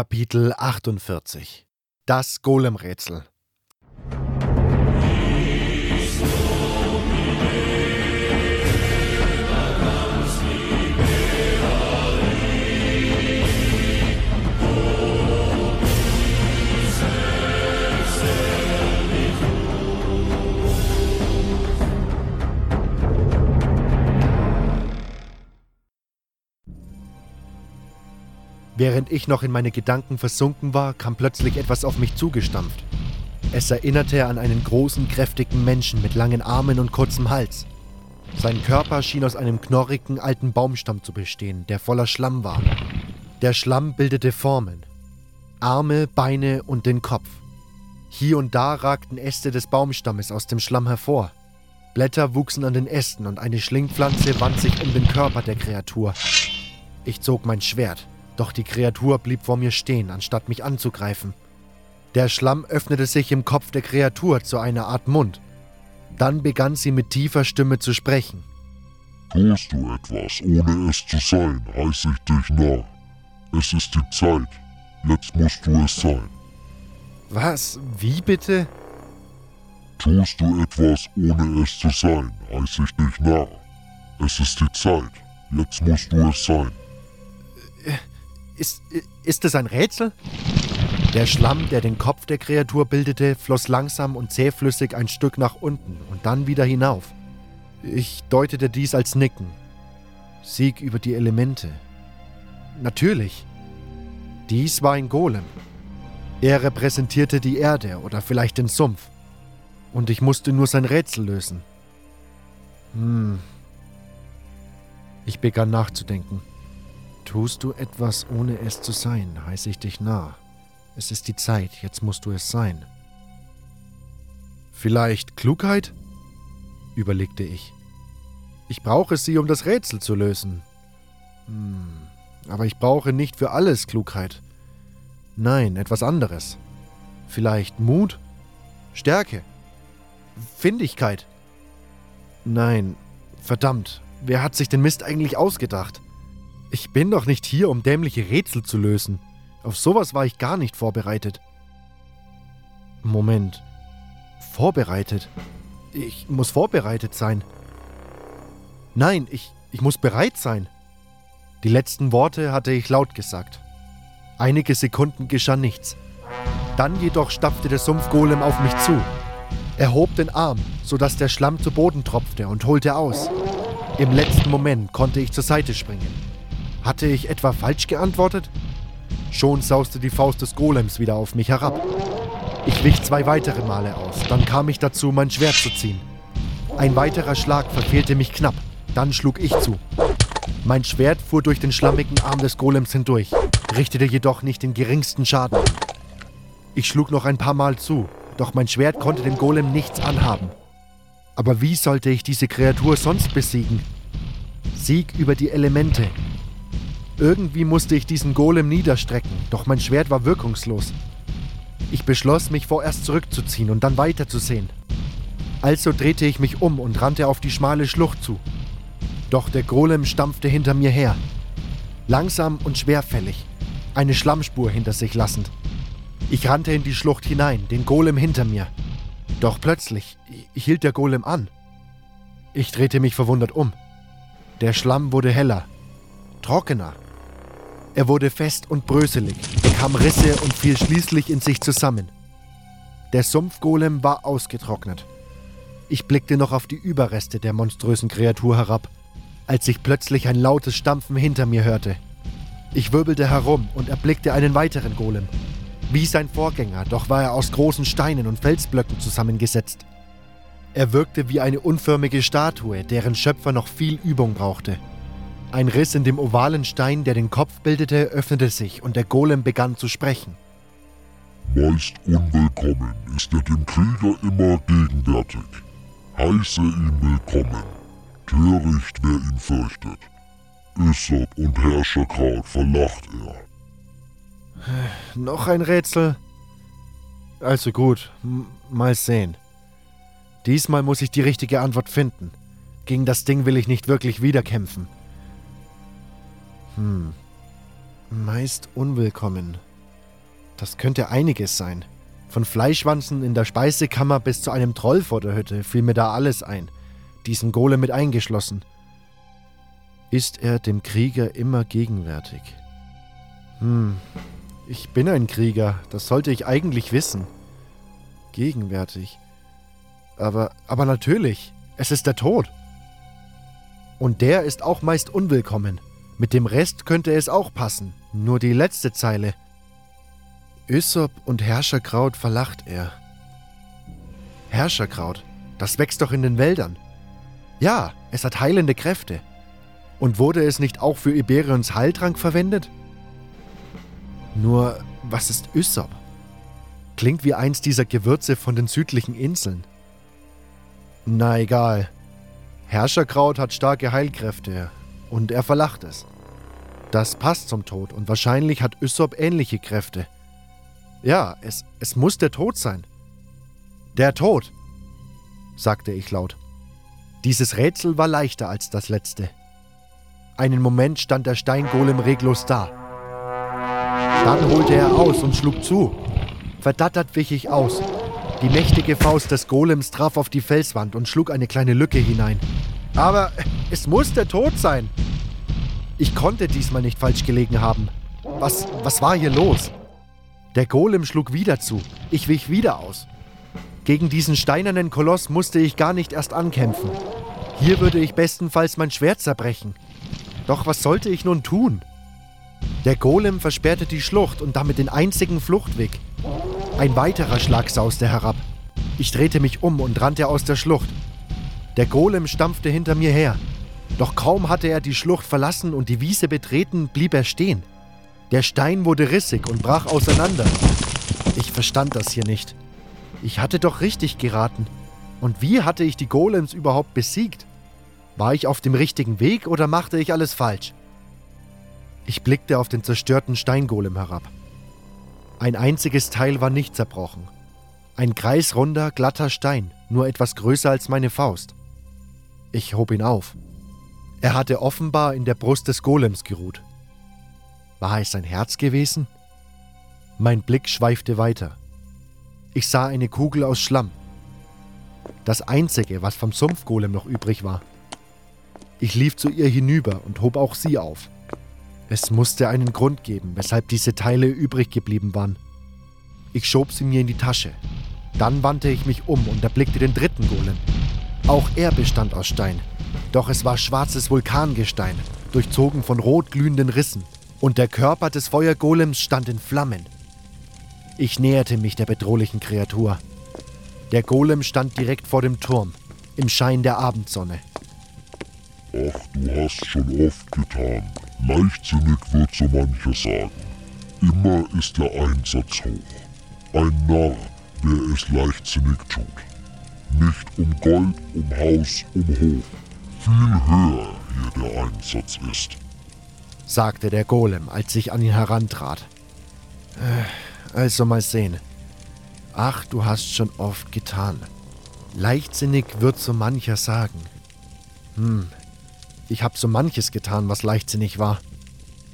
Kapitel 48 Das Golemrätsel Während ich noch in meine Gedanken versunken war, kam plötzlich etwas auf mich zugestampft. Es erinnerte an einen großen, kräftigen Menschen mit langen Armen und kurzem Hals. Sein Körper schien aus einem knorrigen alten Baumstamm zu bestehen, der voller Schlamm war. Der Schlamm bildete Formen. Arme, Beine und den Kopf. Hier und da ragten Äste des Baumstammes aus dem Schlamm hervor. Blätter wuchsen an den Ästen und eine Schlingpflanze wand sich um den Körper der Kreatur. Ich zog mein Schwert. Doch die Kreatur blieb vor mir stehen, anstatt mich anzugreifen. Der Schlamm öffnete sich im Kopf der Kreatur zu einer Art Mund. Dann begann sie mit tiefer Stimme zu sprechen. Tust du etwas, ohne es zu sein, heiße ich dich nah. Es ist die Zeit. Jetzt musst du es sein. Was? Wie bitte? Tust du etwas, ohne es zu sein, heiße ich dich nah. Es ist die Zeit. Jetzt musst du es sein. Ist, ist es ein Rätsel? Der Schlamm, der den Kopf der Kreatur bildete, floss langsam und zähflüssig ein Stück nach unten und dann wieder hinauf. Ich deutete dies als Nicken. Sieg über die Elemente. Natürlich. Dies war ein Golem. Er repräsentierte die Erde oder vielleicht den Sumpf. Und ich musste nur sein Rätsel lösen. Hm. Ich begann nachzudenken. Tust du etwas, ohne es zu sein, heiße ich dich nah. Es ist die Zeit, jetzt musst du es sein. Vielleicht Klugheit? überlegte ich. Ich brauche sie, um das Rätsel zu lösen. Hm, aber ich brauche nicht für alles Klugheit. Nein, etwas anderes. Vielleicht Mut? Stärke? Findigkeit? Nein, verdammt, wer hat sich den Mist eigentlich ausgedacht? Ich bin doch nicht hier, um dämliche Rätsel zu lösen. Auf sowas war ich gar nicht vorbereitet. Moment. Vorbereitet? Ich muss vorbereitet sein. Nein, ich, ich muss bereit sein. Die letzten Worte hatte ich laut gesagt. Einige Sekunden geschah nichts. Dann jedoch stapfte der Sumpfgolem auf mich zu. Er hob den Arm, sodass der Schlamm zu Boden tropfte und holte aus. Im letzten Moment konnte ich zur Seite springen. Hatte ich etwa falsch geantwortet? Schon sauste die Faust des Golems wieder auf mich herab. Ich wich zwei weitere Male aus, dann kam ich dazu, mein Schwert zu ziehen. Ein weiterer Schlag verfehlte mich knapp, dann schlug ich zu. Mein Schwert fuhr durch den schlammigen Arm des Golems hindurch, richtete jedoch nicht den geringsten Schaden. Ich schlug noch ein paar Mal zu, doch mein Schwert konnte dem Golem nichts anhaben. Aber wie sollte ich diese Kreatur sonst besiegen? Sieg über die Elemente, irgendwie musste ich diesen Golem niederstrecken, doch mein Schwert war wirkungslos. Ich beschloss, mich vorerst zurückzuziehen und dann weiterzusehen. Also drehte ich mich um und rannte auf die schmale Schlucht zu. Doch der Golem stampfte hinter mir her. Langsam und schwerfällig, eine Schlammspur hinter sich lassend. Ich rannte in die Schlucht hinein, den Golem hinter mir. Doch plötzlich hielt der Golem an. Ich drehte mich verwundert um. Der Schlamm wurde heller, trockener. Er wurde fest und bröselig, bekam Risse und fiel schließlich in sich zusammen. Der Sumpfgolem war ausgetrocknet. Ich blickte noch auf die Überreste der monströsen Kreatur herab, als ich plötzlich ein lautes Stampfen hinter mir hörte. Ich wirbelte herum und erblickte einen weiteren Golem. Wie sein Vorgänger, doch war er aus großen Steinen und Felsblöcken zusammengesetzt. Er wirkte wie eine unförmige Statue, deren Schöpfer noch viel Übung brauchte. Ein Riss in dem ovalen Stein, der den Kopf bildete, öffnete sich und der Golem begann zu sprechen. Meist unwillkommen ist er dem Krieger immer gegenwärtig. Heiße ihn willkommen. Töricht, wer ihn fürchtet. Issop und Herrscherkraut verlacht er. Noch ein Rätsel? Also gut, mal sehen. Diesmal muss ich die richtige Antwort finden. Gegen das Ding will ich nicht wirklich wieder kämpfen. Hm. Meist unwillkommen. Das könnte einiges sein. Von Fleischwanzen in der Speisekammer bis zu einem Troll vor der Hütte fiel mir da alles ein, diesen Golem mit eingeschlossen. Ist er dem Krieger immer gegenwärtig? Hm, ich bin ein Krieger, das sollte ich eigentlich wissen. Gegenwärtig. Aber, aber natürlich, es ist der Tod. Und der ist auch meist unwillkommen. Mit dem Rest könnte es auch passen, nur die letzte Zeile. Ysop und Herrscherkraut verlacht er. Herrscherkraut, das wächst doch in den Wäldern. Ja, es hat heilende Kräfte. Und wurde es nicht auch für Iberions Heiltrank verwendet? Nur, was ist Ysop? Klingt wie eins dieser Gewürze von den südlichen Inseln. Na egal. Herrscherkraut hat starke Heilkräfte und er verlacht es. Das passt zum Tod und wahrscheinlich hat Ysop ähnliche Kräfte. Ja, es, es muss der Tod sein. Der Tod, sagte ich laut. Dieses Rätsel war leichter als das letzte. Einen Moment stand der Steingolem reglos da. Dann holte er aus und schlug zu. Verdattert wich ich aus. Die mächtige Faust des Golems traf auf die Felswand und schlug eine kleine Lücke hinein. Aber es muss der Tod sein. Ich konnte diesmal nicht falsch gelegen haben. Was, was war hier los? Der Golem schlug wieder zu. Ich wich wieder aus. Gegen diesen steinernen Koloss musste ich gar nicht erst ankämpfen. Hier würde ich bestenfalls mein Schwert zerbrechen. Doch was sollte ich nun tun? Der Golem versperrte die Schlucht und damit den einzigen Fluchtweg. Ein weiterer Schlag sauste herab. Ich drehte mich um und rannte aus der Schlucht. Der Golem stampfte hinter mir her. Doch kaum hatte er die Schlucht verlassen und die Wiese betreten, blieb er stehen. Der Stein wurde rissig und brach auseinander. Ich verstand das hier nicht. Ich hatte doch richtig geraten. Und wie hatte ich die Golems überhaupt besiegt? War ich auf dem richtigen Weg oder machte ich alles falsch? Ich blickte auf den zerstörten Steingolem herab. Ein einziges Teil war nicht zerbrochen. Ein kreisrunder, glatter Stein, nur etwas größer als meine Faust. Ich hob ihn auf. Er hatte offenbar in der Brust des Golems geruht. War es sein Herz gewesen? Mein Blick schweifte weiter. Ich sah eine Kugel aus Schlamm. Das einzige, was vom Sumpfgolem noch übrig war. Ich lief zu ihr hinüber und hob auch sie auf. Es musste einen Grund geben, weshalb diese Teile übrig geblieben waren. Ich schob sie mir in die Tasche. Dann wandte ich mich um und erblickte den dritten Golem. Auch er bestand aus Stein. Doch es war schwarzes Vulkangestein, durchzogen von rot glühenden Rissen und der Körper des Feuergolems stand in Flammen. Ich näherte mich der bedrohlichen Kreatur. Der Golem stand direkt vor dem Turm, im Schein der Abendsonne. Ach, du hast schon oft getan. Leichtsinnig wird so mancher sagen. Immer ist der Einsatz hoch. Ein Narr, der es leichtsinnig tut. Nicht um Gold, um Haus, um Hof. Viel höher hier der Einsatz ist sagte der Golem, als ich an ihn herantrat. Äh, also mal sehen. Ach, du hast schon oft getan. Leichtsinnig wird so mancher sagen. Hm, ich hab so manches getan, was leichtsinnig war.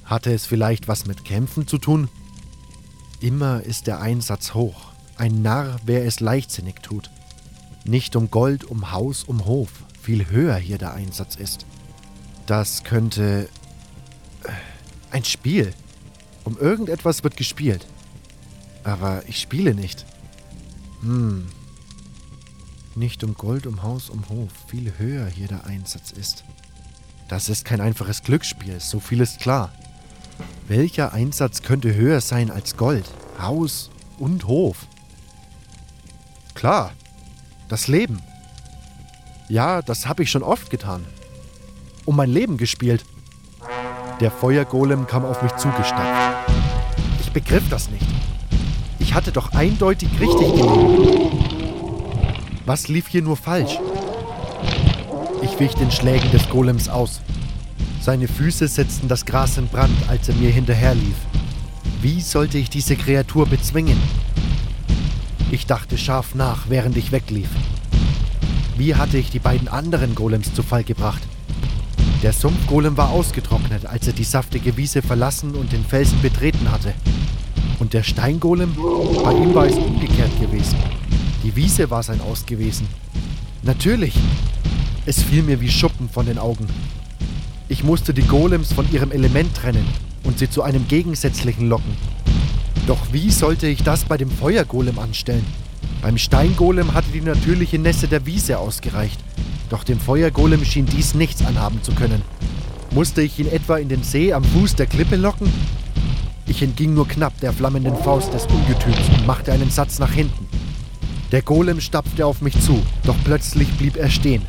Hatte es vielleicht was mit Kämpfen zu tun? Immer ist der Einsatz hoch. Ein Narr, wer es leichtsinnig tut. Nicht um Gold, um Haus, um Hof. Viel höher hier der Einsatz ist. Das könnte ein Spiel. Um irgendetwas wird gespielt. Aber ich spiele nicht. Hm. Nicht um Gold, um Haus, um Hof. Viel höher hier der Einsatz ist. Das ist kein einfaches Glücksspiel, so viel ist klar. Welcher Einsatz könnte höher sein als Gold, Haus und Hof? Klar, das Leben. Ja, das habe ich schon oft getan. Um mein Leben gespielt. Der Feuergolem kam auf mich zugestapft. Ich begriff das nicht. Ich hatte doch eindeutig richtig gelegen. Was lief hier nur falsch? Ich wich den Schlägen des Golems aus. Seine Füße setzten das Gras in Brand, als er mir hinterherlief. Wie sollte ich diese Kreatur bezwingen? Ich dachte scharf nach, während ich weglief. Wie hatte ich die beiden anderen Golems zu Fall gebracht? Der Sumpfgolem war ausgetrocknet, als er die saftige Wiese verlassen und den Felsen betreten hatte. Und der Steingolem? Bei ihm war es umgekehrt gewesen. Die Wiese war sein Aus gewesen. Natürlich. Es fiel mir wie Schuppen von den Augen. Ich musste die Golems von ihrem Element trennen und sie zu einem gegensätzlichen locken. Doch wie sollte ich das bei dem Feuergolem anstellen? Beim Steingolem hatte die natürliche Nässe der Wiese ausgereicht. Doch dem Feuergolem schien dies nichts anhaben zu können. Musste ich ihn etwa in den See am Fuß der Klippe locken? Ich entging nur knapp der flammenden Faust des Ungetüms und machte einen Satz nach hinten. Der Golem stapfte auf mich zu, doch plötzlich blieb er stehen.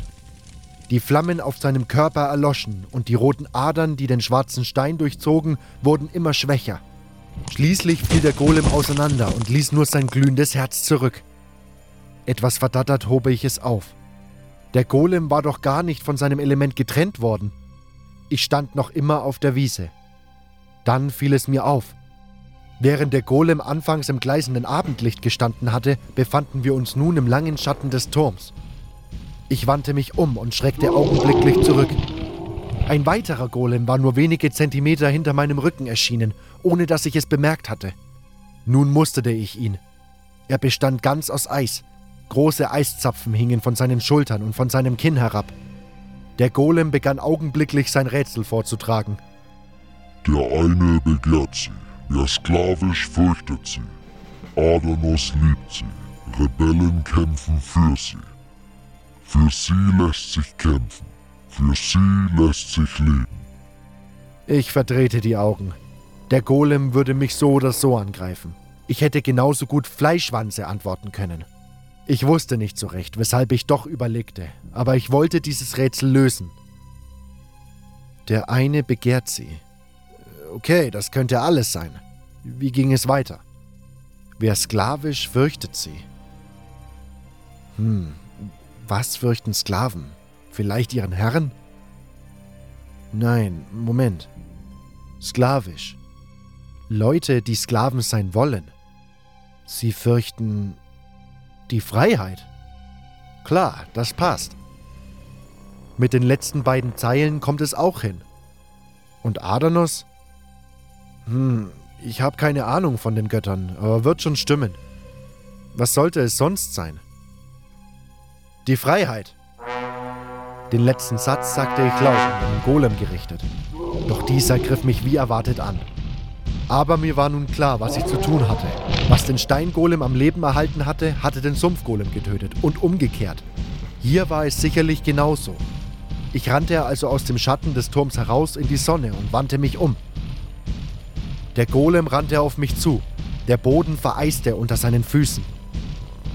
Die Flammen auf seinem Körper erloschen und die roten Adern, die den schwarzen Stein durchzogen, wurden immer schwächer. Schließlich fiel der Golem auseinander und ließ nur sein glühendes Herz zurück. Etwas verdattert hobe ich es auf. Der Golem war doch gar nicht von seinem Element getrennt worden. Ich stand noch immer auf der Wiese. Dann fiel es mir auf. Während der Golem anfangs im gleißenden Abendlicht gestanden hatte, befanden wir uns nun im langen Schatten des Turms. Ich wandte mich um und schreckte augenblicklich zurück. Ein weiterer Golem war nur wenige Zentimeter hinter meinem Rücken erschienen, ohne dass ich es bemerkt hatte. Nun musterte ich ihn. Er bestand ganz aus Eis. Große Eiszapfen hingen von seinen Schultern und von seinem Kinn herab. Der Golem begann augenblicklich sein Rätsel vorzutragen. Der eine begehrt sie, wer sklavisch fürchtet sie. Adanos liebt sie, Rebellen kämpfen für sie. Für sie lässt sich kämpfen, für sie lässt sich leben. Ich verdrehte die Augen. Der Golem würde mich so oder so angreifen. Ich hätte genauso gut Fleischwanze antworten können. Ich wusste nicht so recht, weshalb ich doch überlegte, aber ich wollte dieses Rätsel lösen. Der eine begehrt sie. Okay, das könnte alles sein. Wie ging es weiter? Wer sklavisch fürchtet sie. Hm, was fürchten Sklaven? Vielleicht ihren Herren? Nein, Moment. Sklavisch. Leute, die Sklaven sein wollen. Sie fürchten die Freiheit. Klar, das passt. Mit den letzten beiden Zeilen kommt es auch hin. Und Adanos? Hm, ich habe keine Ahnung von den Göttern, aber wird schon stimmen. Was sollte es sonst sein? Die Freiheit. Den letzten Satz sagte ich laut an den Golem gerichtet. Doch dieser griff mich wie erwartet an. Aber mir war nun klar, was ich zu tun hatte. Was den Steingolem am Leben erhalten hatte, hatte den Sumpfgolem getötet und umgekehrt. Hier war es sicherlich genauso. Ich rannte also aus dem Schatten des Turms heraus in die Sonne und wandte mich um. Der Golem rannte auf mich zu. Der Boden vereiste unter seinen Füßen.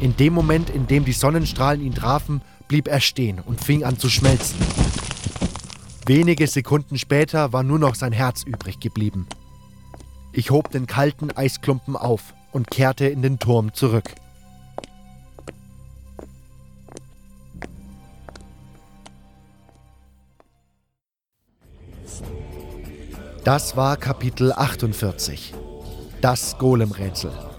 In dem Moment, in dem die Sonnenstrahlen ihn trafen, blieb er stehen und fing an zu schmelzen. Wenige Sekunden später war nur noch sein Herz übrig geblieben. Ich hob den kalten Eisklumpen auf und kehrte in den Turm zurück. Das war Kapitel 48. Das Golemrätsel.